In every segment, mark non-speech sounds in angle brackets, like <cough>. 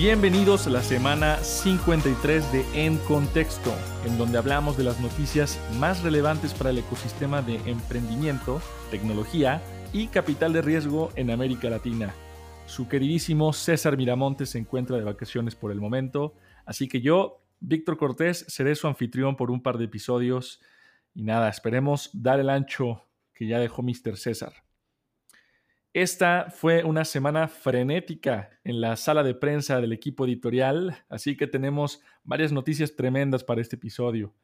Bienvenidos a la semana 53 de En Contexto, en donde hablamos de las noticias más relevantes para el ecosistema de emprendimiento, tecnología y capital de riesgo en América Latina. Su queridísimo César Miramontes se encuentra de vacaciones por el momento, así que yo, Víctor Cortés, seré su anfitrión por un par de episodios y nada, esperemos dar el ancho que ya dejó Mr. César. Esta fue una semana frenética en la sala de prensa del equipo editorial, así que tenemos varias noticias tremendas para este episodio.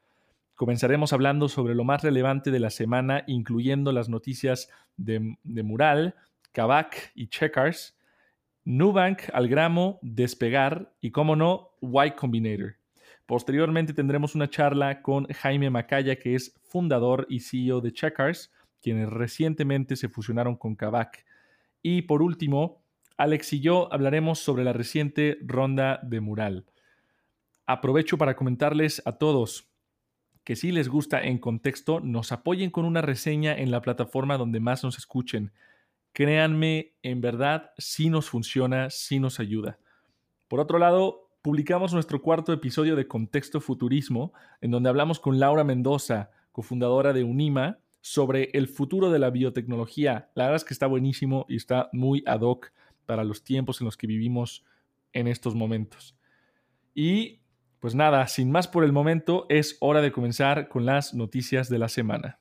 Comenzaremos hablando sobre lo más relevante de la semana, incluyendo las noticias de, Mural, Kavak y Checkers, Nubank, Algramo, Despegar y, como no, Y Combinator. Posteriormente tendremos una charla con Jaime Macaya, que es fundador y CEO de Checkers, quienes recientemente se fusionaron con Kavak. Y por último, Alex y yo hablaremos sobre la reciente ronda de mural. Aprovecho para comentarles a todos que si les gusta en contexto, nos apoyen con una reseña en la plataforma donde más nos escuchen. Créanme, en verdad, sí nos funciona, sí nos ayuda. Por otro lado, publicamos nuestro cuarto episodio de Contexto Futurismo, en donde hablamos con Laura Mendoza, cofundadora de Unima, sobre el futuro de la biotecnología. La verdad es que está buenísimo y está muy ad hoc para los tiempos en los que vivimos en estos momentos. Y pues nada, sin más por el momento, es hora de comenzar con las noticias de la semana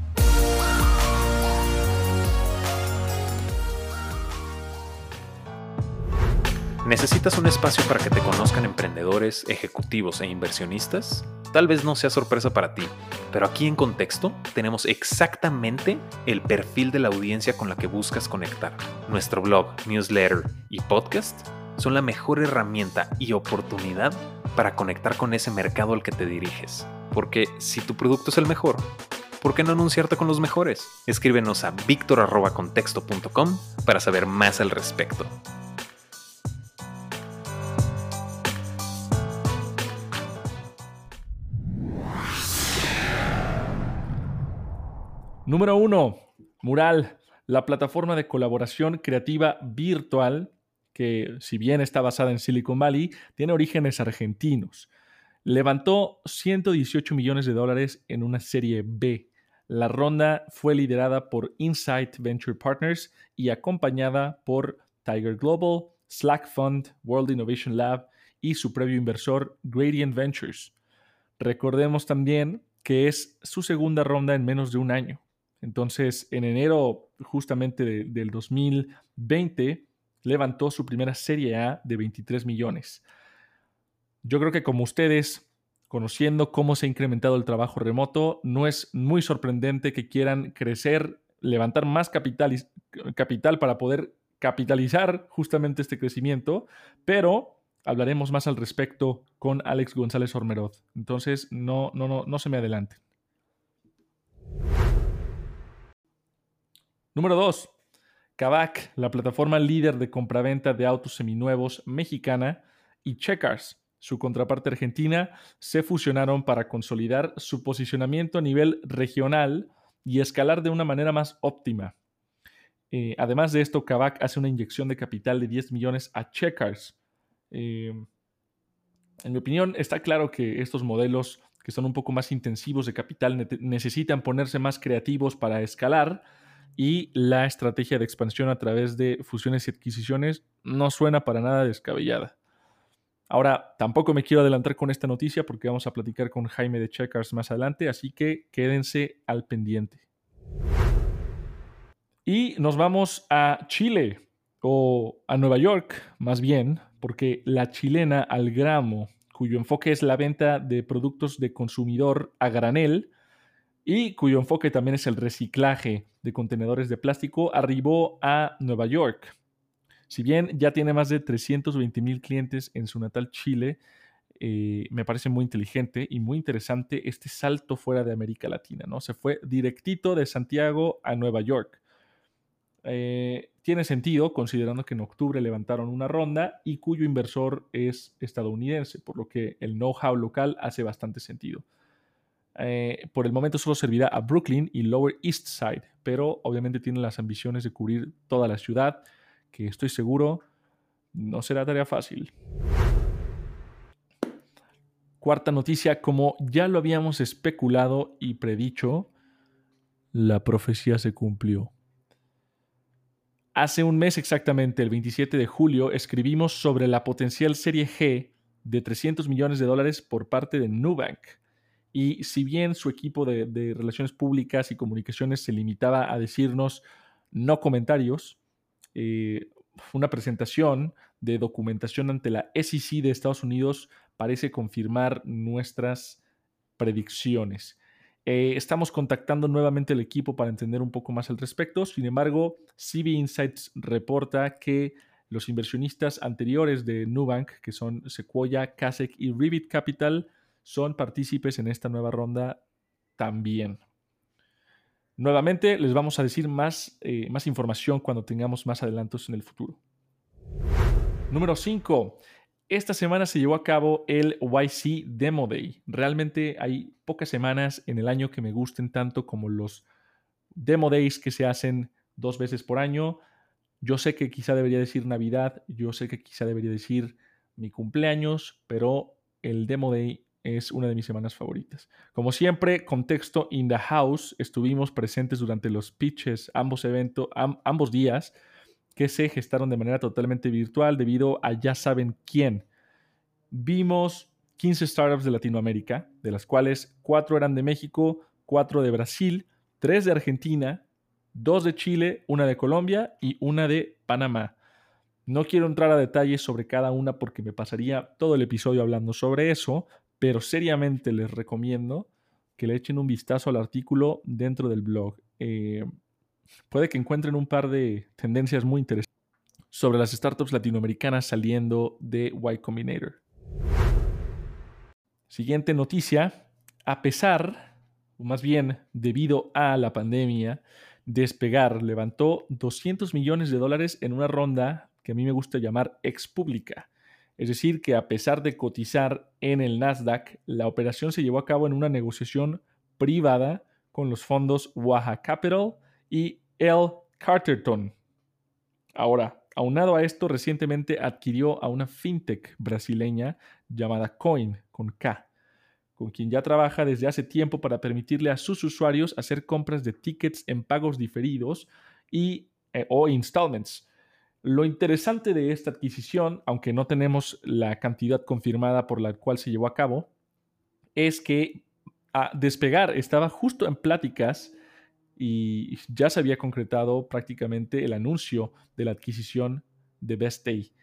¿Necesitas un espacio para que te conozcan emprendedores, ejecutivos e inversionistas? Tal vez no sea sorpresa para ti, pero aquí en Contexto tenemos exactamente el perfil de la audiencia con la que buscas conectar. Nuestro blog, newsletter y podcast son la mejor herramienta y oportunidad para conectar con ese mercado al que te diriges. Porque si tu producto es el mejor, ¿por qué no anunciarte con los mejores? Escríbenos a victor.contexto.com para saber más al respecto. Número uno, Mural, la plataforma de colaboración creativa virtual que, si bien está basada en Silicon Valley, tiene orígenes argentinos. Levantó 118 millones de dólares en una serie B. La ronda fue liderada por Insight Venture Partners y acompañada por Tiger Global, Slack Fund, World Innovation Lab y su previo inversor Gradient Ventures. Recordemos también que es su segunda ronda en menos de un año. Entonces, en enero justamente del 2020, levantó su primera serie A de 23 millones. Yo creo que como ustedes, conociendo cómo se ha incrementado el trabajo remoto, no es muy sorprendente que quieran crecer, levantar más capital, capital para poder capitalizar justamente este crecimiento, pero hablaremos más al respecto con Alex González Ormeroz. Entonces, no, no, no, no se me adelante. Número 2. Kavak, la plataforma líder de compraventa de autos seminuevos mexicana, y Checkers, su contraparte argentina, se fusionaron para consolidar su posicionamiento a nivel regional y escalar de una manera más óptima. Eh, además de esto, Kavak hace una inyección de capital de 10 millones a Checkers. Eh, en mi opinión, está claro que estos modelos que son un poco más intensivos de capital necesitan ponerse más creativos para escalar y la estrategia de expansión a través de fusiones y adquisiciones no suena para nada descabellada. Ahora, tampoco me quiero adelantar con esta noticia porque vamos a platicar con Jaime de Checkers más adelante, así que quédense al pendiente. Y nos vamos a Chile, o a Nueva York más bien, porque la chilena Algramo, cuyo enfoque es la venta de productos de consumidor a granel, y cuyo enfoque también es el reciclaje de contenedores de plástico, arribó a Nueva York. Si bien ya tiene más de 320 mil clientes en su natal Chile, eh, me parece muy inteligente y muy interesante este salto fuera de América Latina, ¿no? Se fue directito de Santiago a Nueva York. Eh, tiene sentido considerando que en octubre levantaron una ronda y cuyo inversor es estadounidense, por lo que el know-how local hace bastante sentido. Eh, por el momento solo servirá a Brooklyn y Lower East Side, pero obviamente tiene las ambiciones de cubrir toda la ciudad, que estoy seguro no será tarea fácil. Cuarta noticia, como ya lo habíamos especulado y predicho, la profecía se cumplió. Hace un mes exactamente, el 27 de julio, escribimos sobre la potencial serie G de 300 millones de dólares por parte de Nubank. Y si bien su equipo de, relaciones públicas y comunicaciones se limitaba a decirnos no comentarios, eh, una presentación de documentación ante la SEC de Estados Unidos parece confirmar nuestras predicciones. Eh, estamos contactando nuevamente al equipo para entender un poco más al respecto. Sin embargo, CB Insights reporta que los inversionistas anteriores de Nubank, que son Sequoia, Kasek y Rivet Capital, son partícipes en esta nueva ronda también. Nuevamente les vamos a decir más, eh, más información cuando tengamos más adelantos en el futuro. Número 5. Esta semana se llevó a cabo el YC Demo Day. Realmente hay pocas semanas en el año que me gusten tanto como los Demo Days que se hacen dos veces por año. Yo sé que quizá debería decir Navidad, yo sé que quizá debería decir mi cumpleaños, pero el Demo Day es una de mis semanas favoritas. Como siempre, contexto in the house, estuvimos presentes durante los pitches, ambos eventos, ambos días que se gestaron de manera totalmente virtual debido a ya saben quién. Vimos 15 startups de Latinoamérica, de las cuales 4 eran de México, 4 de Brasil, 3 de Argentina, 2 de Chile, una de Colombia y una de Panamá. No quiero entrar a detalles sobre cada una porque me pasaría todo el episodio hablando sobre eso, pero seriamente les recomiendo que le echen un vistazo al artículo dentro del blog. Eh, puede que encuentren un par de tendencias muy interesantes sobre las startups latinoamericanas saliendo de Y Combinator. Siguiente noticia. A pesar, o más bien debido a la pandemia, Despegar levantó 200 millones de dólares en una ronda que a mí me gusta llamar ex pública. Es decir, que a pesar de cotizar en el Nasdaq, la operación se llevó a cabo en una negociación privada con los fondos Waha Capital y L. Carterton. Ahora, aunado a esto, recientemente adquirió a una fintech brasileña llamada Coin, con K, con quien ya trabaja desde hace tiempo para permitirle a sus usuarios hacer compras de tickets en pagos diferidos y, eh, o installments. Lo interesante de esta adquisición, aunque no tenemos la cantidad confirmada por la cual se llevó a cabo, es que a Despegar estaba justo en pláticas y ya se había concretado prácticamente el anuncio de la adquisición de Best Day.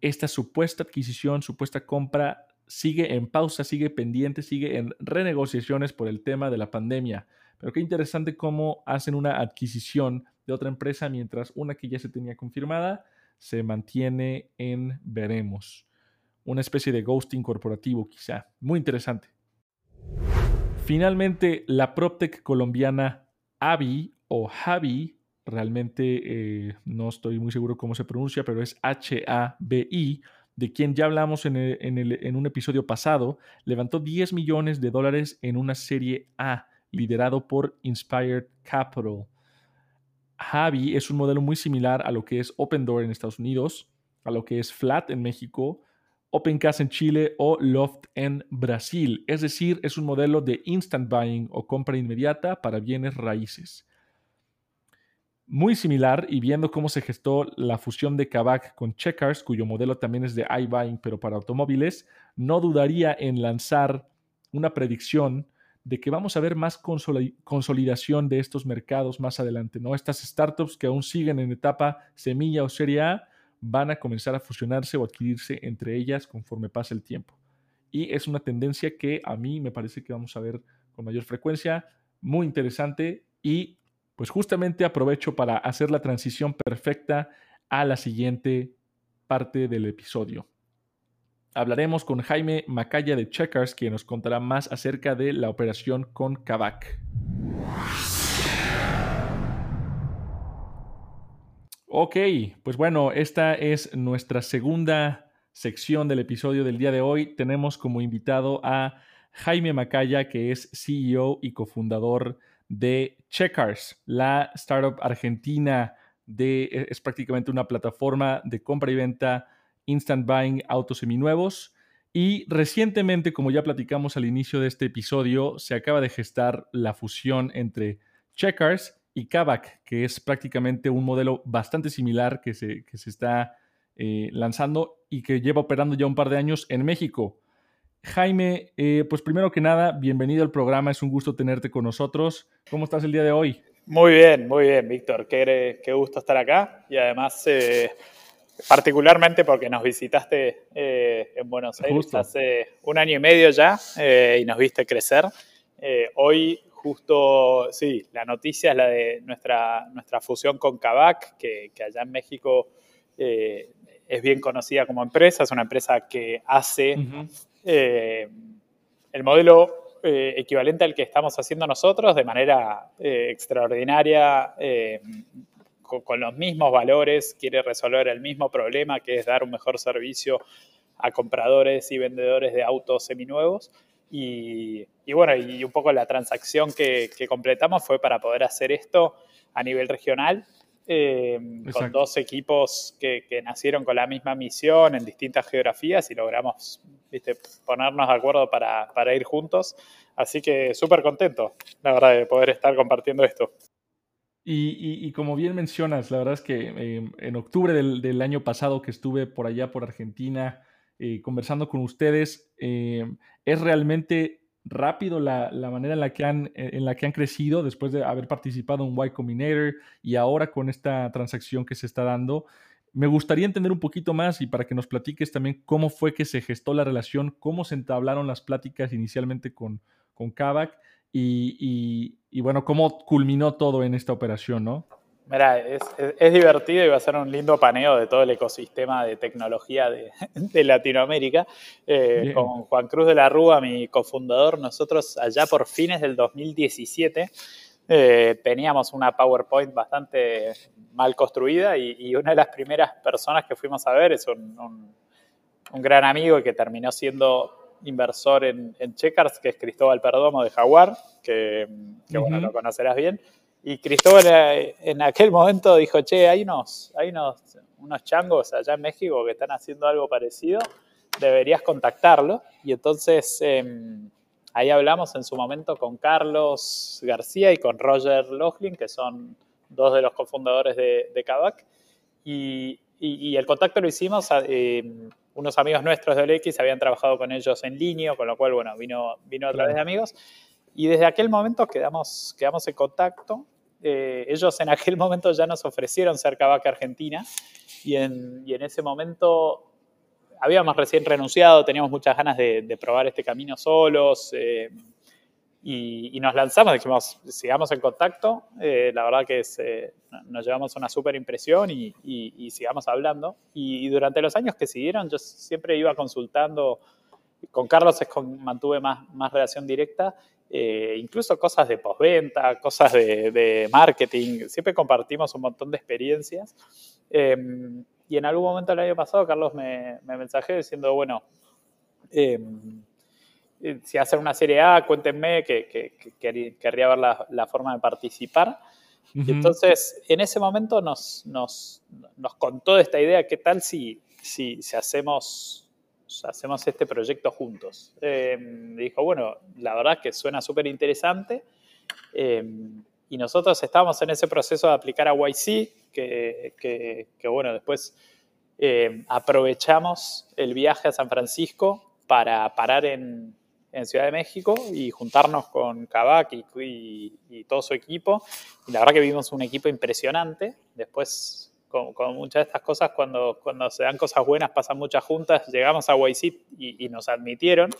Esta supuesta adquisición, supuesta compra sigue en pausa, sigue pendiente, sigue en renegociaciones por el tema de la pandemia. Pero qué interesante cómo hacen una adquisición de otra empresa mientras una que ya se tenía confirmada se mantiene en veremos. Una especie de ghosting corporativo quizá. Muy interesante. Finalmente, la PropTech colombiana Avi o Javi, realmente eh, no estoy muy seguro cómo se pronuncia, pero es H-A-B-I, de quien ya hablamos en, en, un episodio pasado, levantó 10 millones de dólares en una serie A, liderado por Inspired Capital. Javi es un modelo muy similar a lo que es Open Door en Estados Unidos, a lo que es Flat en México, OpenCast en Chile o Loft en Brasil. Es decir, es un modelo de instant buying o compra inmediata para bienes raíces. Muy similar y viendo cómo se gestó la fusión de Kavak con Checkers, cuyo modelo también es de iBuying pero para automóviles, no dudaría en lanzar una predicción de que vamos a ver más consolidación de estos mercados más adelante, ¿no? Estas startups que aún siguen en etapa semilla o serie A van a comenzar a fusionarse o adquirirse entre ellas conforme pase el tiempo. Y es una tendencia que a mí me parece que vamos a ver con mayor frecuencia, muy interesante y pues justamente aprovecho para hacer la transición perfecta a la siguiente parte del episodio. Hablaremos con Jaime Macaya de Checkers, quien nos contará más acerca de la operación con Kavak. Ok, pues bueno, esta es nuestra segunda sección del episodio del día de hoy. Tenemos como invitado a Jaime Macaya, que es CEO y cofundador de Checkers, la startup argentina de, es prácticamente una plataforma de compra y venta instant buying autos seminuevos. Y recientemente, como ya platicamos al inicio de este episodio, se acaba de gestar la fusión entre Checkers y Kavak, que es prácticamente un modelo bastante similar que se, que se está eh, lanzando y que lleva operando ya un par de años en México. Jaime, eh, pues primero que nada, bienvenido al programa, es un gusto tenerte con nosotros. ¿Cómo estás el día de hoy? Muy bien, muy bien, Víctor. Qué, gusto estar acá y además, eh, particularmente porque nos visitaste en Buenos Aires hace un año y medio ya y nos viste crecer. hoy justo, sí, la noticia es la de nuestra, nuestra fusión con Kavak, que, allá en México eh, es bien conocida como empresa, es una empresa que hace eh, el modelo eh, equivalente al que estamos haciendo nosotros de manera extraordinaria, con, los mismos valores, quiere resolver el mismo problema, que es dar un mejor servicio a compradores y vendedores de autos seminuevos. Y, bueno, y un poco la transacción que, completamos fue para poder hacer esto a nivel regional, eh, con dos equipos que, nacieron con la misma misión en distintas geografías y logramos ¿viste? ponernos de acuerdo para, ir juntos. Así que súper contento, la verdad, de poder estar compartiendo esto. Y, como bien mencionas, la verdad es que eh, en octubre del, año pasado que estuve por allá, por Argentina, eh, conversando con ustedes. Eh, es realmente rápido la, manera en la, que han, eh, en la que han crecido después de haber participado en Y Combinator y ahora con esta transacción que se está dando. Me gustaría entender un poquito más y para que nos platiques también cómo fue que se gestó la relación, cómo se entablaron las pláticas inicialmente con, con Kavak y, y bueno, cómo culminó todo en esta operación, ¿no? Mira, es, divertido y va a ser un lindo paneo de todo el ecosistema de tecnología de, <laughs> Latinoamérica. Eh, con Juan Cruz de la Rúa, mi cofundador, nosotros allá por fines del 2017 eh, teníamos una PowerPoint bastante mal construida y, una de las primeras personas que fuimos a ver es un, gran amigo que terminó siendo inversor en, Checkers, que es Cristóbal Perdomo de Jaguar, que, bueno, lo conocerás bien. Y Cristóbal eh, en aquel momento dijo, che, hay unos, hay unos, unos changos allá en México que están haciendo algo parecido, deberías contactarlo. Y entonces em, ahí hablamos en su momento con Carlos García y con Roger Lochlin, que son dos de los cofundadores de, de Kavak. Y, y, el contacto lo hicimos, em, unos amigos nuestros de OLX habían trabajado con ellos en línea, con lo cual, bueno, vino, vino a través de amigos. Y desde aquel momento quedamos, quedamos en contacto. Eh, ellos en aquel momento ya nos ofrecieron ser Cavaca Argentina y en, y en, ese momento habíamos recién renunciado, teníamos muchas ganas de, probar este camino solos eh, y, nos lanzamos, dijimos, sigamos en contacto, eh, la verdad que nos llevamos una súper impresión y, y, sigamos hablando. Y, durante los años que siguieron yo siempre iba consultando, con Carlos es con, mantuve más, más relación directa eh, incluso cosas de postventa, cosas de, marketing, siempre compartimos un montón de experiencias. Em, y en algún momento el año pasado Carlos me, me mensajé diciendo, bueno, em, eh, si hacen una serie A, cuéntenme que, querría ver la, forma de participar. Y entonces, en ese momento nos, nos, nos contó esta idea, ¿qué tal si, si, si hacemos hacemos este proyecto juntos. Em, dijo, bueno, la verdad que suena súper interesante. Em, y nosotros estábamos en ese proceso de aplicar a YC, que, que, bueno, después em, aprovechamos el viaje a San Francisco para parar en, en Ciudad de México y juntarnos con Kavak y, y, todo su equipo. Y la verdad que vimos un equipo impresionante. Después con, muchas de estas cosas, cuando, cuando se dan cosas buenas, pasan muchas juntas, llegamos a YC y, y nos admitieron,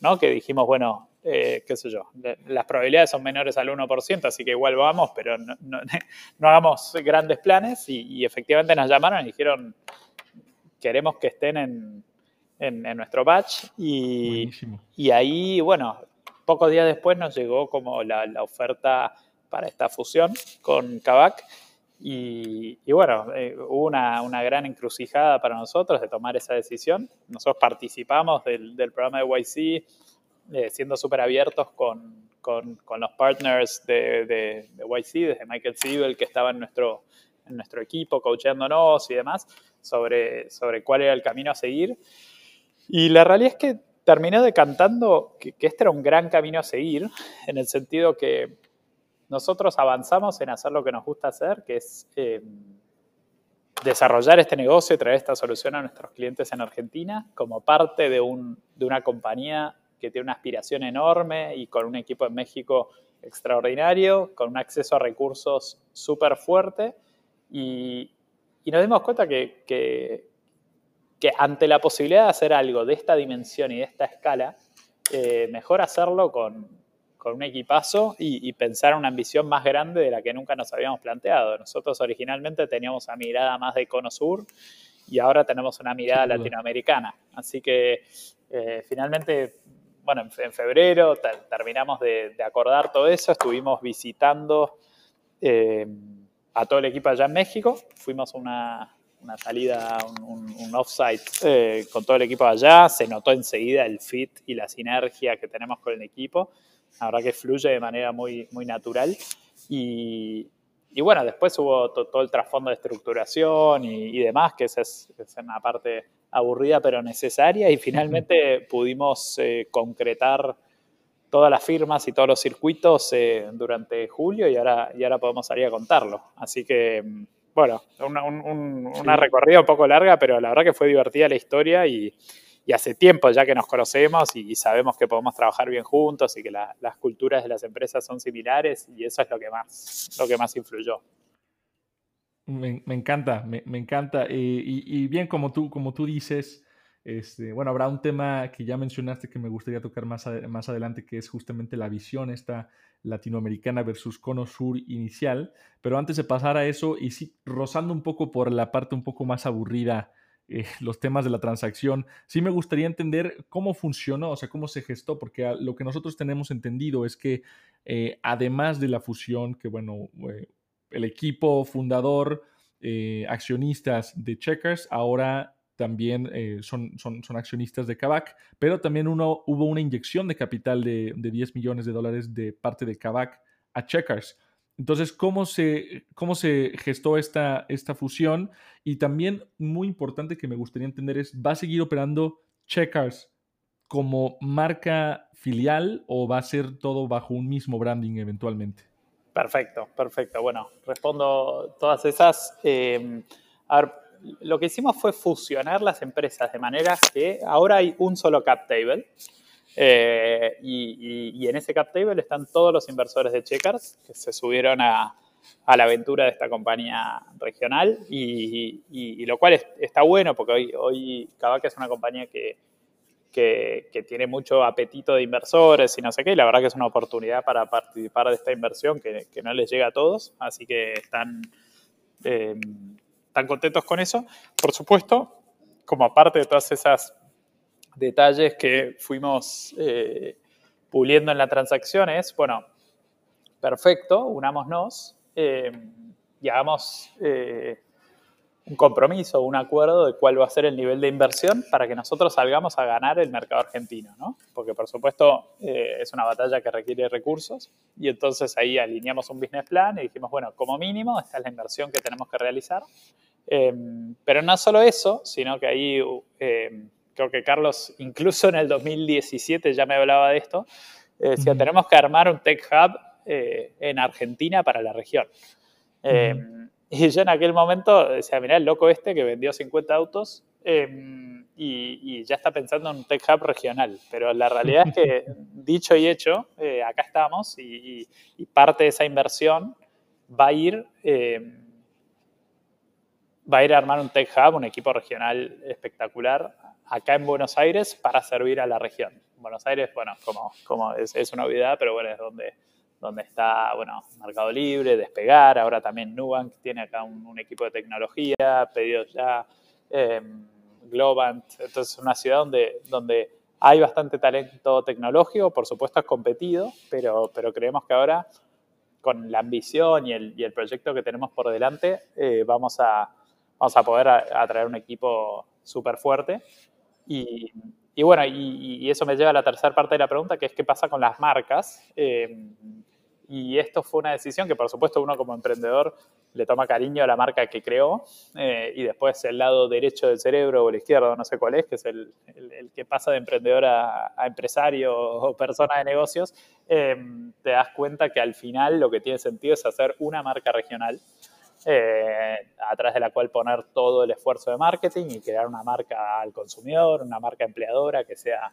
¿no? Que dijimos, bueno, eh, qué sé yo, las probabilidades son menores al 1%, así que igual vamos, pero no, <laughs> hagamos grandes planes. Y, efectivamente nos llamaron y dijeron, queremos que estén en, nuestro batch. Y, y, ahí, bueno, pocos días después nos llegó como la, la oferta para esta fusión con Kavak. Y, bueno, eh, hubo una, una, gran encrucijada para nosotros de tomar esa decisión. Nosotros participamos del, del programa de YC, eh, siendo súper abiertos con, con, con, los partners de, de, de, YC, desde Michael Siebel, que estaba en nuestro, en nuestro equipo, coacheándonos y demás, sobre, sobre cuál era el camino a seguir. Y la realidad es que terminé decantando que, que este era un gran camino a seguir, en el sentido que nosotros avanzamos en hacer lo que nos gusta hacer, que es eh, desarrollar este negocio y traer esta solución a nuestros clientes en Argentina como parte de, una compañía que tiene una aspiración enorme y con un equipo en México extraordinario, con un acceso a recursos súper fuerte. Y, nos dimos cuenta que, ante la posibilidad de hacer algo de esta dimensión y de esta escala, eh, mejor hacerlo con, con un equipazo y, pensar una ambición más grande de la que nunca nos habíamos planteado. Nosotros originalmente teníamos una mirada más de cono sur y ahora tenemos una mirada latinoamericana. Así que eh, finalmente, bueno, en, febrero terminamos de, acordar todo eso, estuvimos visitando eh, a todo el equipo allá en México, fuimos una, una salida, un, un, offsite eh, con todo el equipo allá, se notó enseguida el fit y la sinergia que tenemos con el equipo la verdad que fluye de manera muy, muy natural. Y, y bueno, después hubo todo el trasfondo de estructuración y, demás, que esa es, una parte aburrida pero necesaria. Y finalmente pudimos eh, concretar todas las firmas y todos los circuitos eh, durante julio y ahora, y ahora podemos salir a contarlo. Así que, bueno, una, una recorrida un poco larga, pero la verdad que fue divertida la historia y, y hace tiempo ya que nos conocemos y, sabemos que podemos trabajar bien juntos y que las culturas de las empresas son similares y eso es lo que más, lo que más influyó. Me, encanta, me, encanta. Eh, y, bien, como tú, como tú dices, este, bueno, habrá un tema que ya mencionaste que me gustaría tocar más, más adelante, que es justamente la visión esta latinoamericana versus cono sur inicial. Pero antes de pasar a eso, y sí, rozando un poco por la parte un poco más aburrida eh, <laughs> los temas de la transacción. Sí me gustaría entender cómo funcionó, o sea, cómo se gestó, porque lo que nosotros tenemos entendido es que eh, además de la fusión, que bueno, eh, el equipo fundador, accionistas de Checkers, ahora también son, son, son, accionistas de Kavak, pero también uno, hubo una inyección de capital de, de 10 millones de dólares de parte de Kavak a Checkers. Entonces, ¿cómo se, cómo se gestó esta, esta fusión? Y también, muy importante que me gustaría entender es, ¿va a seguir operando Checkers como marca filial o va a ser todo bajo un mismo branding eventualmente? Perfecto, perfecto. Bueno, respondo todas esas. Eh, lo que hicimos fue fusionar las empresas de manera que ahora hay un solo cap table eh, y, en ese cap table están todos los inversores de Checkers que se subieron a, la aventura de esta compañía regional y, lo cual está bueno porque hoy, hoy Kavak es una compañía que, que, tiene mucho apetito de inversores y no sé qué, y la verdad que es una oportunidad para participar de esta inversión que, no les llega a todos, así que están, eh, están contentos con eso. Por supuesto, como parte de todas esas detalles que fuimos eh, puliendo en la transacción es, bueno, perfecto, unámonos eh, y hagamos eh, un compromiso, un acuerdo de cuál va a ser el nivel de inversión para que nosotros salgamos a ganar el mercado argentino, ¿no? Porque por supuesto es una batalla que requiere recursos y entonces ahí alineamos un business plan y dijimos, bueno, como mínimo esta es la inversión que tenemos que realizar. Pero no solo eso, sino que ahí creo que Carlos incluso en el 2017 ya me hablaba de esto, eh, decía, tenemos que armar un tech hub eh, en Argentina para la región. Eh, y yo en aquel momento decía, mirá, el loco este que vendió 50 autos y, ya está pensando en un tech hub regional. Pero la realidad es que, <laughs> dicho y hecho, acá estamos y, y, parte de esa inversión va a ir va a ir a armar un tech hub, un equipo regional espectacular acá en Buenos Aires para servir a la región. Buenos Aires, bueno, como, es, una obviedad, pero bueno, es donde, está, bueno, Mercado Libre, Despegar, ahora también Nubank tiene acá un, equipo de tecnología, pedidos ya, eh, Globant, entonces es una ciudad donde, hay bastante talento tecnológico, por supuesto es competido, pero, creemos que ahora con la ambición y el, y el proyecto que tenemos por delante, eh, vamos, a, vamos a poder atraer un equipo súper fuerte. Y, bueno, y, eso me lleva a la tercera parte de la pregunta, que es qué pasa con las marcas. Eh, y esto fue una decisión que, por supuesto, uno como emprendedor le toma cariño a la marca que creó eh, y después el lado derecho del cerebro o el izquierdo, no sé cuál es, que es el, que pasa de emprendedor a, empresario o persona de negocios, em, te das cuenta que al final lo que tiene sentido es hacer una marca regional eh, a de la cual poner todo el esfuerzo de marketing y crear una marca al consumidor, una marca empleadora que sea,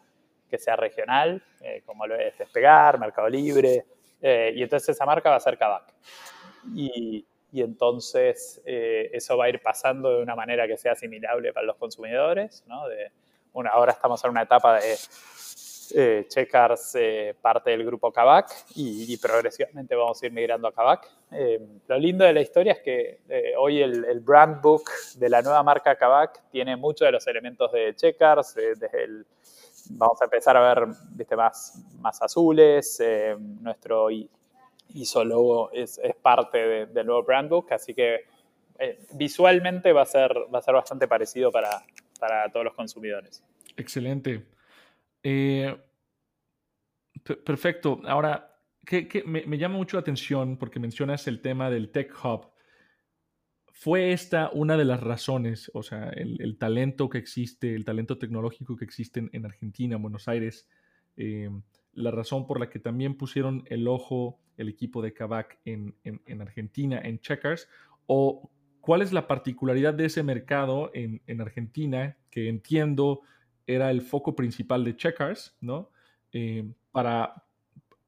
que sea regional, eh, como lo es Despegar, Mercado Libre, eh, y entonces esa marca va a ser Kavak. Y, entonces eh, eso va a ir pasando de una manera que sea asimilable para los consumidores. ¿no? Ahora estamos en una etapa de eh, Checkers, parte del grupo Kavak, y, progresivamente vamos a ir migrando a Kavak. lo lindo de la historia es que hoy el, brand book de la nueva marca Kavak tiene muchos de los elementos de Checkers, vamos a empezar a ver ¿viste? Más, más azules. Eh, nuestro ISO logo es, es parte del nuevo brand book, así que eh, visualmente va a, ser, bastante parecido para todos los consumidores. Excelente. Eh, perfecto. Ahora, ¿qué, me, llama mucho la atención porque mencionas el tema del Tech Hub. Fue esta una de las razones, o sea, el, talento que existe, el talento tecnológico que existe en, Argentina, en Buenos Aires, eh, la razón por la que también pusieron el ojo el equipo de Kavak en, Argentina, en Checkers, o cuál es la particularidad de ese mercado en, Argentina, que entiendo era el foco principal de Checkers, ¿no? Eh, para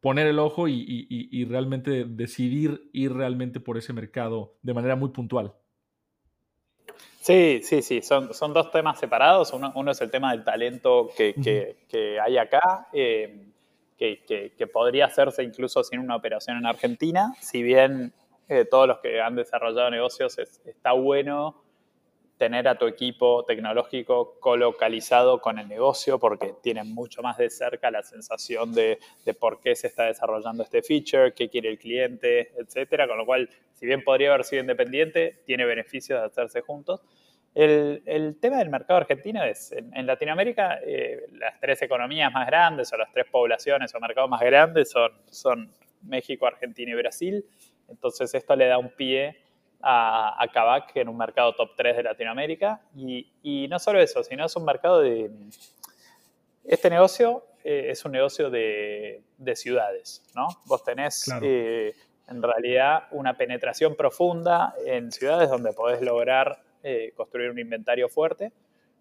poner el ojo y, realmente decidir ir realmente por ese mercado de manera muy puntual. Sí, sí, sí, son, son dos temas separados. Uno, uno es el tema del talento que, que, hay acá, eh, que, que, podría hacerse incluso sin una operación en Argentina. Si bien eh, todos los que han desarrollado negocios está bueno tener a tu equipo tecnológico colocalizado con el negocio porque tienen mucho más de cerca la sensación de, de, por qué se está desarrollando este feature, qué quiere el cliente, etcétera. Con lo cual, si bien podría haber sido independiente, tiene beneficios de hacerse juntos. El, el tema del mercado argentino es, en, Latinoamérica, eh, las tres economías más grandes o las tres poblaciones o mercados más grandes son, son México, Argentina y Brasil. Entonces, esto le da un pie a, a Kavak en un mercado top 3 de Latinoamérica. Y, y, no solo eso, sino es un mercado de... Este negocio eh, es un negocio de, de, ciudades, ¿no? Vos tenés eh, en realidad una penetración profunda en ciudades donde podés lograr eh, construir un inventario fuerte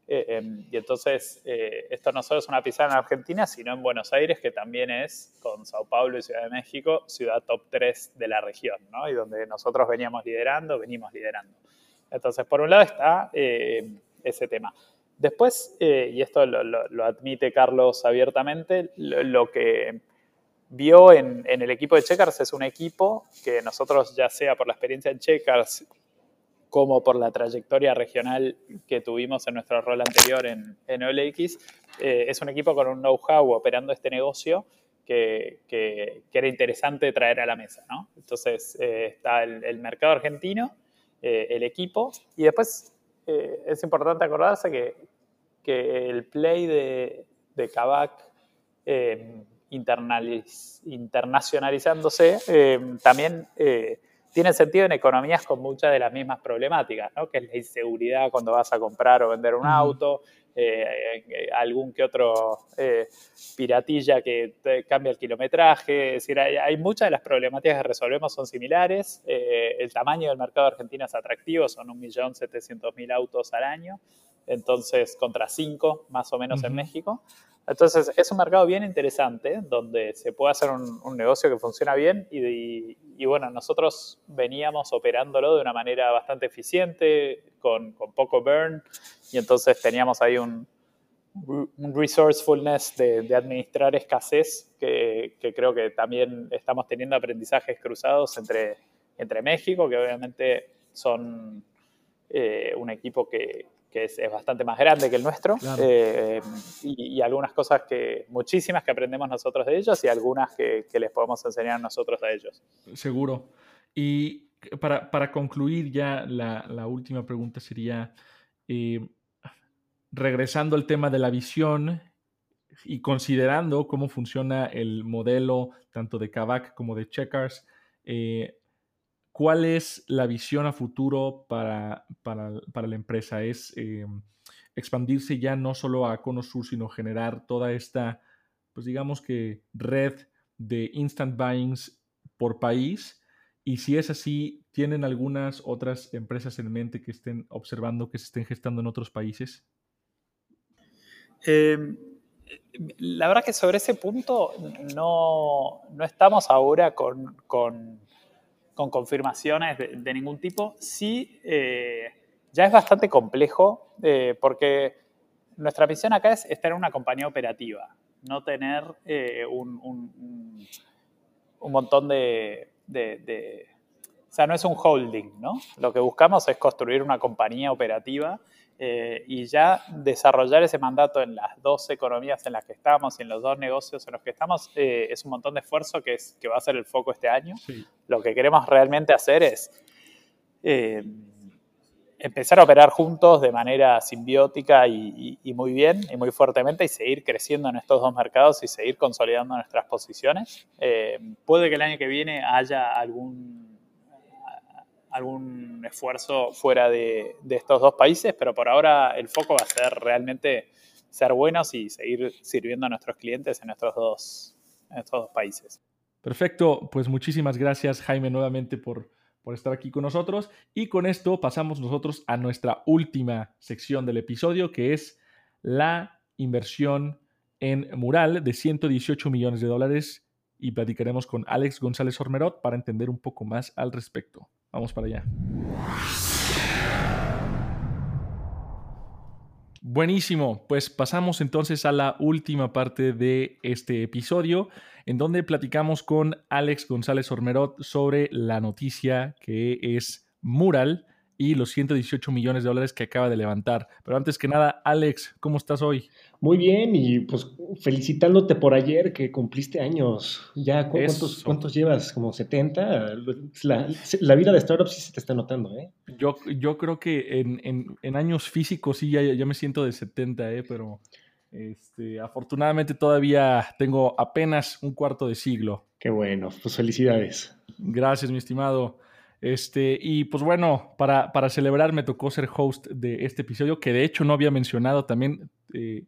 eh, em, y entonces, eh, esto no solo es una pizarra en Argentina, sino en Buenos Aires, que también es, con Sao Paulo y Ciudad de México, ciudad top 3 de la región, ¿no? Y donde nosotros veníamos liderando, venimos liderando. Entonces, por un lado está eh, ese tema. Después, y esto lo, admite Carlos abiertamente, lo, que vio en, en, el equipo de Checkers es un equipo que nosotros, ya sea por la experiencia en Checkers como por la trayectoria regional que tuvimos en nuestro rol anterior en, en OLX, eh, es un equipo con un know-how operando este negocio que, que, era interesante traer a la mesa. ¿no? Entonces eh, está el, mercado argentino, eh, el equipo, y después es importante acordarse que, que el play de, de Kavak internacionalizándose también tiene sentido en economías con muchas de las mismas problemáticas, ¿no? que es la inseguridad cuando vas a comprar o vender un auto, eh, eh, algún que otro eh, piratilla que te cambia el kilometraje, es decir, hay, muchas de las problemáticas que resolvemos son similares, el tamaño del mercado argentino es atractivo, son 1.700.000 autos al año, entonces contra 5 más o menos en México. Entonces, es un mercado bien interesante donde se puede hacer un, negocio que funciona bien y, bueno, nosotros veníamos operándolo de una manera bastante eficiente, con, poco burn, y entonces teníamos ahí un, un resourcefulness de, administrar escasez que, creo que también estamos teniendo aprendizajes cruzados entre, entre México, que obviamente son eh, un equipo que, es, bastante más grande que el nuestro, eh, y, algunas cosas que, muchísimas que aprendemos nosotros de ellos y algunas que, les podemos enseñar nosotros a ellos. Seguro. Y para, concluir ya, la, última pregunta sería, eh, regresando al tema de la visión y considerando cómo funciona el modelo tanto de Kavak como de Checkers, eh, ¿cuál es la visión a futuro para, para, la empresa? ¿Es eh, expandirse ya no solo a Cono Sur, sino generar toda esta, pues digamos que red de instant buyings por país? Y si es así, ¿tienen algunas otras empresas en mente que estén observando, que se estén gestando en otros países? Em, la verdad que sobre ese punto no, estamos ahora con, confirmaciones de, ningún tipo. Sí, eh, ya es bastante complejo eh, porque nuestra misión acá es estar en una compañía operativa, no tener eh, un, un, montón de, de, O sea, no es un holding, ¿no? Lo que buscamos es construir una compañía operativa eh, y ya desarrollar ese mandato en las dos economías en las que estamos y en los dos negocios en los que estamos eh, es un montón de esfuerzo que, es, que va a ser el foco este año. Lo que queremos realmente hacer es eh, empezar a operar juntos de manera simbiótica y, muy bien y muy fuertemente y seguir creciendo en estos dos mercados y seguir consolidando nuestras posiciones. puede que el año que viene haya algún algún esfuerzo fuera de, estos dos países, pero por ahora el foco va a ser realmente ser buenos y seguir sirviendo a nuestros clientes en estos dos, estos dos países. Perfecto, pues muchísimas gracias Jaime nuevamente por, por estar aquí con nosotros y con esto pasamos nosotros a nuestra última sección del episodio que es la inversión en Mural de 118 millones de dólares y platicaremos con Alex González Ormerot para entender un poco más al respecto. Vamos para allá. Buenísimo, pues pasamos entonces a la última parte de este episodio, en donde platicamos con Alex González Ormerot sobre la noticia que es Mural y los 118 millones de dólares que acaba de levantar. Pero antes que nada, Alex, ¿cómo estás hoy? Muy bien, y pues felicitándote por ayer que cumpliste años. ¿Ya cuántos, cuántos llevas? ¿Como 70? La, vida de startup sí se te está notando, ¿eh? Yo, yo creo que en, años físicos sí ya, me siento de 70, ¿eh? Pero este, afortunadamente todavía tengo apenas un cuarto de siglo. Qué bueno, pues felicidades. Gracias, mi estimado. Este, y pues bueno, para, para, celebrar me tocó ser host de este episodio, que de hecho no había mencionado también. Eh,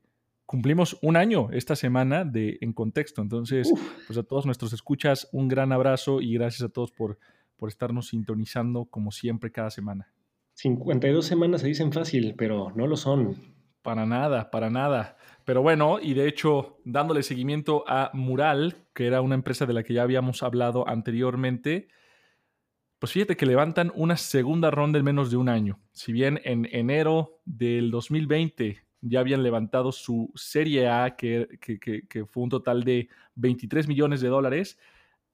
cumplimos un año esta semana de En Contexto. Entonces, pues a todos nuestros escuchas, un gran abrazo y gracias a todos por, por estarnos sintonizando como siempre cada semana. 52 semanas se dicen fácil, pero no lo son. Para nada, para nada. Pero bueno, y de hecho, dándole seguimiento a Mural, que era una empresa de la que ya habíamos hablado anteriormente, pues fíjate que levantan una segunda ronda en menos de un año. Si bien en enero del 2020 ya habían levantado su Serie A, que, fue un total de 23 millones de dólares,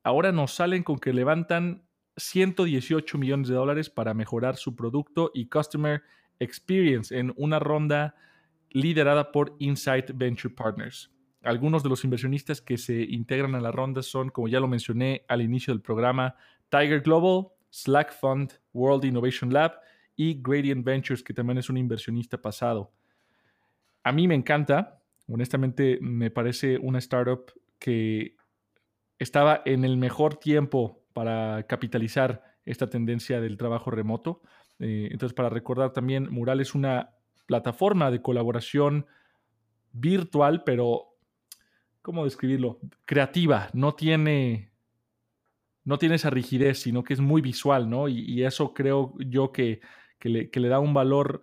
ahora nos salen con que levantan 118 millones de dólares para mejorar su producto y Customer Experience en una ronda liderada por Insight Venture Partners. Algunos de los inversionistas que se integran a la ronda son, como ya lo mencioné al inicio del programa, Tiger Global, Slack Fund, World Innovation Lab y Gradient Ventures, que también es un inversionista pasado. A mí me encanta, honestamente me parece una startup que estaba en el mejor tiempo para capitalizar esta tendencia del trabajo remoto. Eh, entonces, para recordar también, Mural es una plataforma de colaboración virtual, pero, ¿cómo describirlo? Creativa, no tiene no tiene esa rigidez, sino que es muy visual, ¿no? Y, eso creo yo que, le, da un valor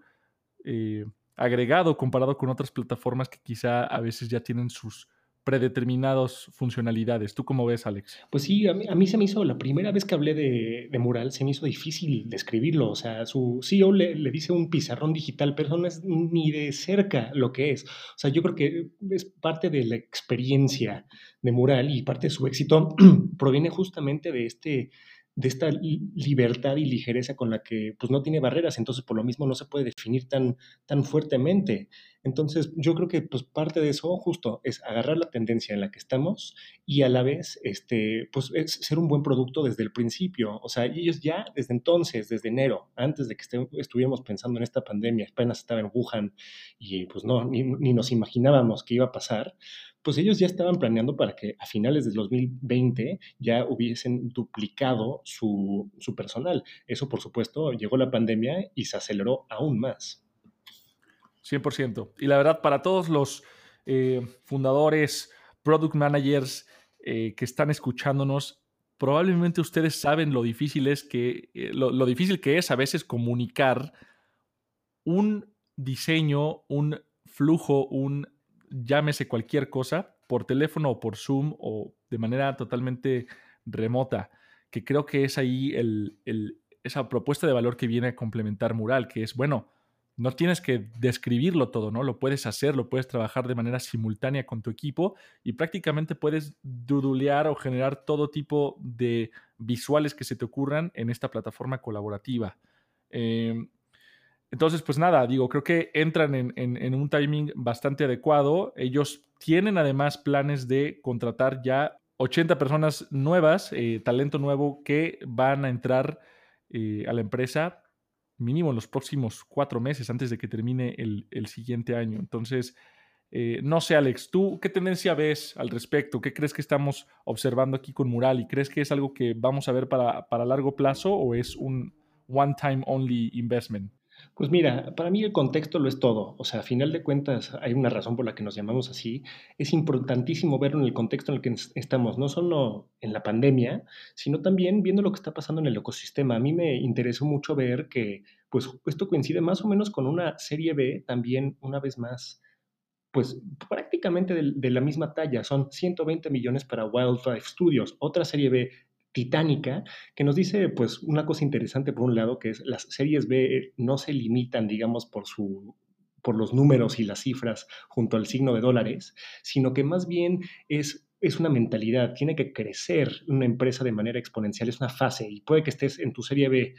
eh, agregado comparado con otras plataformas que quizá a veces ya tienen sus predeterminadas funcionalidades. ¿Tú cómo ves, Alex? Pues sí, a mí, se me hizo, la primera vez que hablé de, Mural, se me hizo difícil describirlo. O sea, su CEO le, le, dice un pizarrón digital, pero no es ni de cerca lo que es. O sea, yo creo que es parte de la experiencia de Mural y parte de su éxito <clears throat> proviene justamente de este de esta libertad y ligereza con la que pues no tiene barreras, entonces por lo mismo no se puede definir tan, tan fuertemente. Entonces yo creo que pues parte de eso justo es agarrar la tendencia en la que estamos y a la vez este, pues es ser un buen producto desde el principio. O sea, ellos ya desde entonces, desde enero, antes de que estuviéramos pensando en esta pandemia, apenas estaba en Wuhan y pues no, ni, ni nos imaginábamos que iba a pasar, pues ellos ya estaban planeando para que a finales del 2020 ya hubiesen duplicado su, personal. Eso, por supuesto, llegó la pandemia y se aceleró aún más. 100%. Y la verdad, para todos los eh, fundadores, product managers eh, que están escuchándonos, probablemente ustedes saben lo difícil es que eh, lo, difícil que es a veces comunicar un diseño, un flujo, un llámese cualquier cosa, por teléfono o por Zoom o de manera totalmente remota, que creo que es ahí esa propuesta de valor que viene a complementar Mural, que es, bueno, no tienes que describirlo todo, ¿no? Lo puedes hacer, lo puedes trabajar de manera simultánea con tu equipo y prácticamente puedes dudulear o generar todo tipo de visuales que se te ocurran en esta plataforma colaborativa. Em, entonces, pues nada, digo, creo que entran en, un timing bastante adecuado. Ellos tienen además planes de contratar ya 80 personas nuevas, eh, talento nuevo que van a entrar eh, a la empresa mínimo en los próximos cuatro meses antes de que termine el, siguiente año. Entonces, eh, no sé, Alex, ¿tú qué tendencia ves al respecto? ¿Qué crees que estamos observando aquí con Mural? ¿Y crees que es algo que vamos a ver para, para largo plazo o es un one-time only investment? Pues mira, para mí el contexto lo es todo. O sea, a final de cuentas hay una razón por la que nos llamamos así. Es importantísimo verlo en el contexto en el que estamos, no solo en la pandemia, sino también viendo lo que está pasando en el ecosistema. A mí me interesó mucho ver que, pues, esto coincide más o menos con una serie B, también una vez más, pues prácticamente de, de, la misma talla. Son 120 millones para Wildlife Studios, otra serie B titánica, que nos dice pues una cosa interesante por un lado, que es las series B no se limitan, digamos, por su por los números y las cifras junto al signo de dólares, sino que más bien es es una mentalidad, tiene que crecer una empresa de manera exponencial, es una fase y puede que estés en tu serie B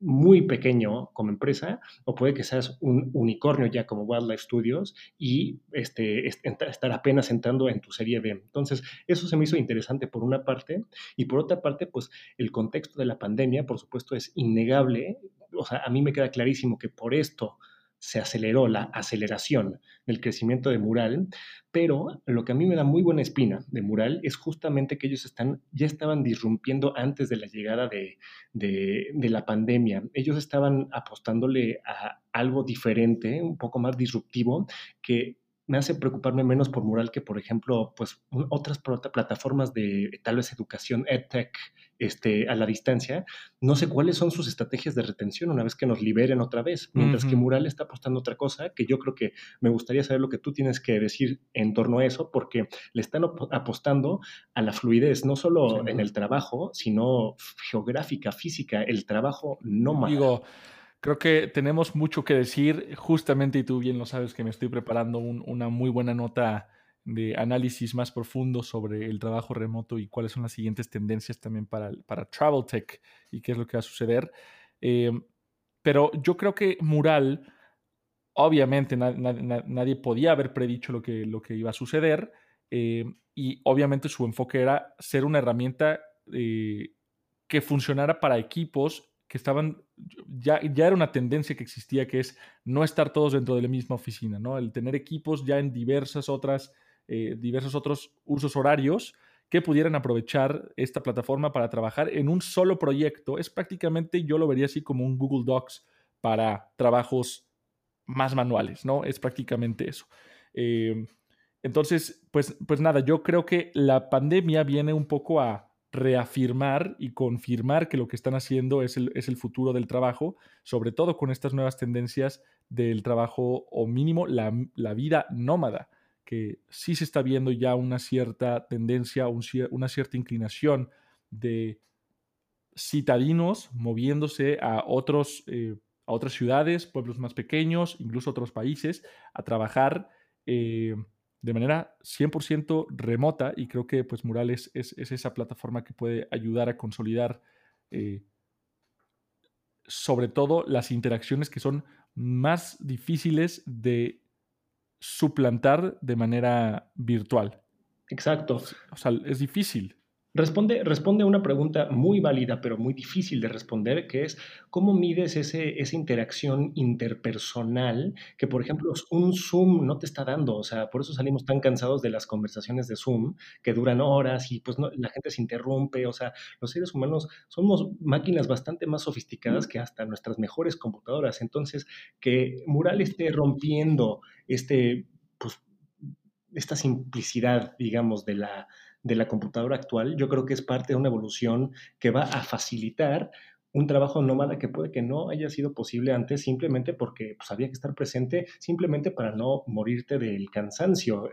muy pequeño como empresa o puede que seas un unicornio ya como Wildlife Studios y este, estar apenas entrando en tu serie B. Entonces, eso se me hizo interesante por una parte y por otra parte, pues el contexto de la pandemia, por supuesto, es innegable. O sea, a mí me queda clarísimo que por esto se aceleró la aceleración del crecimiento de Mural, pero lo que a mí me da muy buena espina de Mural es justamente que ellos están, ya estaban disrumpiendo antes de la llegada de, de la pandemia. Ellos estaban apostándole a algo diferente, un poco más disruptivo, que me hace preocuparme menos por Mural que, por ejemplo, pues otras plataformas de tal vez educación, EdTech, este, a la distancia. No sé cuáles son sus estrategias de retención una vez que nos liberen otra vez, mientras que Mural está apostando otra cosa, que yo creo que me gustaría saber lo que tú tienes que decir en torno a eso, porque le están apostando a la fluidez, no solo en el trabajo, sino geográfica, física, el trabajo no Digo, Creo que tenemos mucho que decir, justamente, y tú bien lo sabes, que me estoy preparando una muy buena nota de análisis más profundo sobre el trabajo remoto y cuáles son las siguientes tendencias también para, para Travel Tech y qué es lo que va a suceder. Em, pero yo creo que Mural, obviamente nadie podía haber predicho lo que, lo que iba a suceder em, y obviamente su enfoque era ser una herramienta eh, que funcionara para equipos que estaban, ya, ya era una tendencia que existía, que es no estar todos dentro de la misma oficina, ¿no? El tener equipos ya en diversas otras, eh, diversos otros usos horarios que pudieran aprovechar esta plataforma para trabajar en un solo proyecto. Es prácticamente, yo lo vería así como un Google Docs para trabajos más manuales, ¿no? Es prácticamente eso. Eh, entonces, pues, pues nada, yo creo que la pandemia viene un poco a reafirmar y confirmar que lo que están haciendo es el, es el, futuro del trabajo, sobre todo con estas nuevas tendencias del trabajo o mínimo la, vida nómada, que sí se está viendo ya una cierta tendencia, una cierta inclinación de citadinos moviéndose a, otros, eh, a otras ciudades, pueblos más pequeños, incluso otros países, a trabajar eh, de manera 100% remota y creo que pues Murales es, esa plataforma que puede ayudar a consolidar eh, sobre todo las interacciones que son más difíciles de suplantar de manera virtual. Exacto. O sea, es difícil. Responde, responde a una pregunta muy válida, pero muy difícil de responder, que es cómo mides ese, esa interacción interpersonal que, por ejemplo, un Zoom no te está dando. O sea, por eso salimos tan cansados de las conversaciones de Zoom, que duran horas y pues la gente se interrumpe. O sea, los seres humanos somos máquinas bastante más sofisticadas que hasta nuestras mejores computadoras. Entonces, que Mural esté rompiendo este, pues, esta simplicidad, digamos, de la de la computadora actual, yo creo que es parte de una evolución que va a facilitar un trabajo nómada que puede que no haya sido posible antes simplemente porque pues, había que estar presente, simplemente para no morirte del cansancio.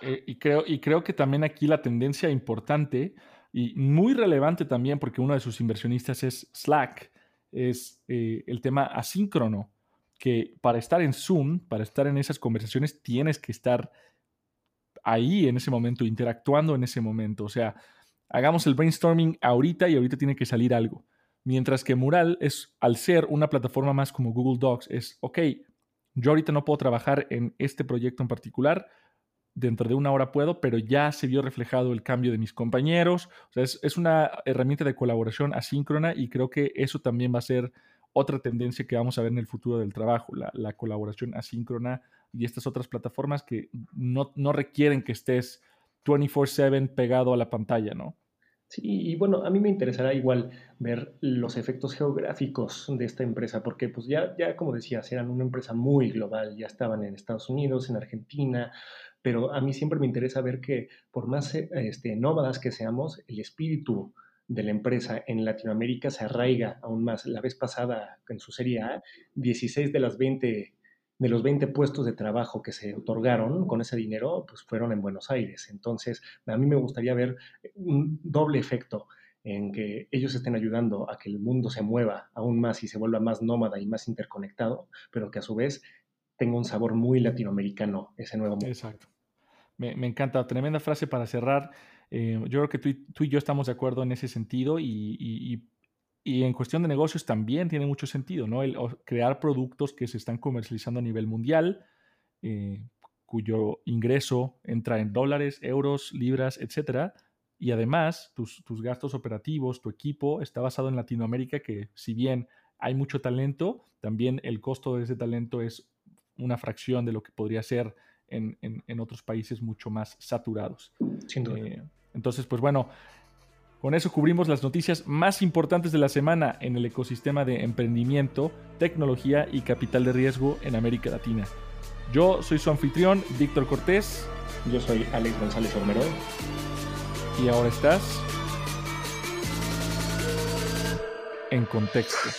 Eh, y, creo, y creo que también aquí la tendencia importante y muy relevante también, porque uno de sus inversionistas es Slack, es eh, el tema asíncrono, que para estar en Zoom, para estar en esas conversaciones, tienes que estar ahí en ese momento, interactuando en ese momento. O sea, hagamos el brainstorming ahorita y ahorita tiene que salir algo. Mientras que Mural es, al ser una plataforma más como Google Docs, es, ok, yo ahorita no puedo trabajar en este proyecto en particular, dentro de una hora puedo, pero ya se vio reflejado el cambio de mis compañeros. O sea, es, una herramienta de colaboración asíncrona y creo que eso también va a ser otra tendencia que vamos a ver en el futuro del trabajo, la, la colaboración asíncrona y estas otras plataformas que no, requieren que estés 24/7 pegado a la pantalla, ¿no? Sí, y bueno, a mí me interesará igual ver los efectos geográficos de esta empresa, porque pues ya, ya como decías, eran una empresa muy global, ya estaban en Estados Unidos, en Argentina, pero a mí siempre me interesa ver que por más este, nómadas que seamos, el espíritu de la empresa en Latinoamérica se arraiga aún más. La vez pasada, en su serie A, 16 de las 20 de los 20 puestos de trabajo que se otorgaron con ese dinero, pues fueron en Buenos Aires. Entonces, a mí me gustaría ver un doble efecto en que ellos estén ayudando a que el mundo se mueva aún más y se vuelva más nómada y más interconectado, pero que a su vez tenga un sabor muy latinoamericano ese nuevo mundo. Exacto. Me, encanta. Tremenda frase para cerrar. Eh, yo creo que tú, y yo estamos de acuerdo en ese sentido y en cuestión de negocios también tiene mucho sentido, ¿no? El crear productos que se están comercializando a nivel mundial, eh, cuyo ingreso entra en dólares, euros, libras, etcétera. Y además, tus, tus, gastos operativos, tu equipo está basado en Latinoamérica, que si bien hay mucho talento, también el costo de ese talento es una fracción de lo que podría ser en, en, otros países mucho más saturados. Sin duda. Eh, entonces, pues bueno, con eso cubrimos las noticias más importantes de la semana en el ecosistema de emprendimiento, tecnología y capital de riesgo en América Latina. Yo soy su anfitrión, Víctor Cortés. Yo soy Alex González Romero. Y ahora estás en contexto.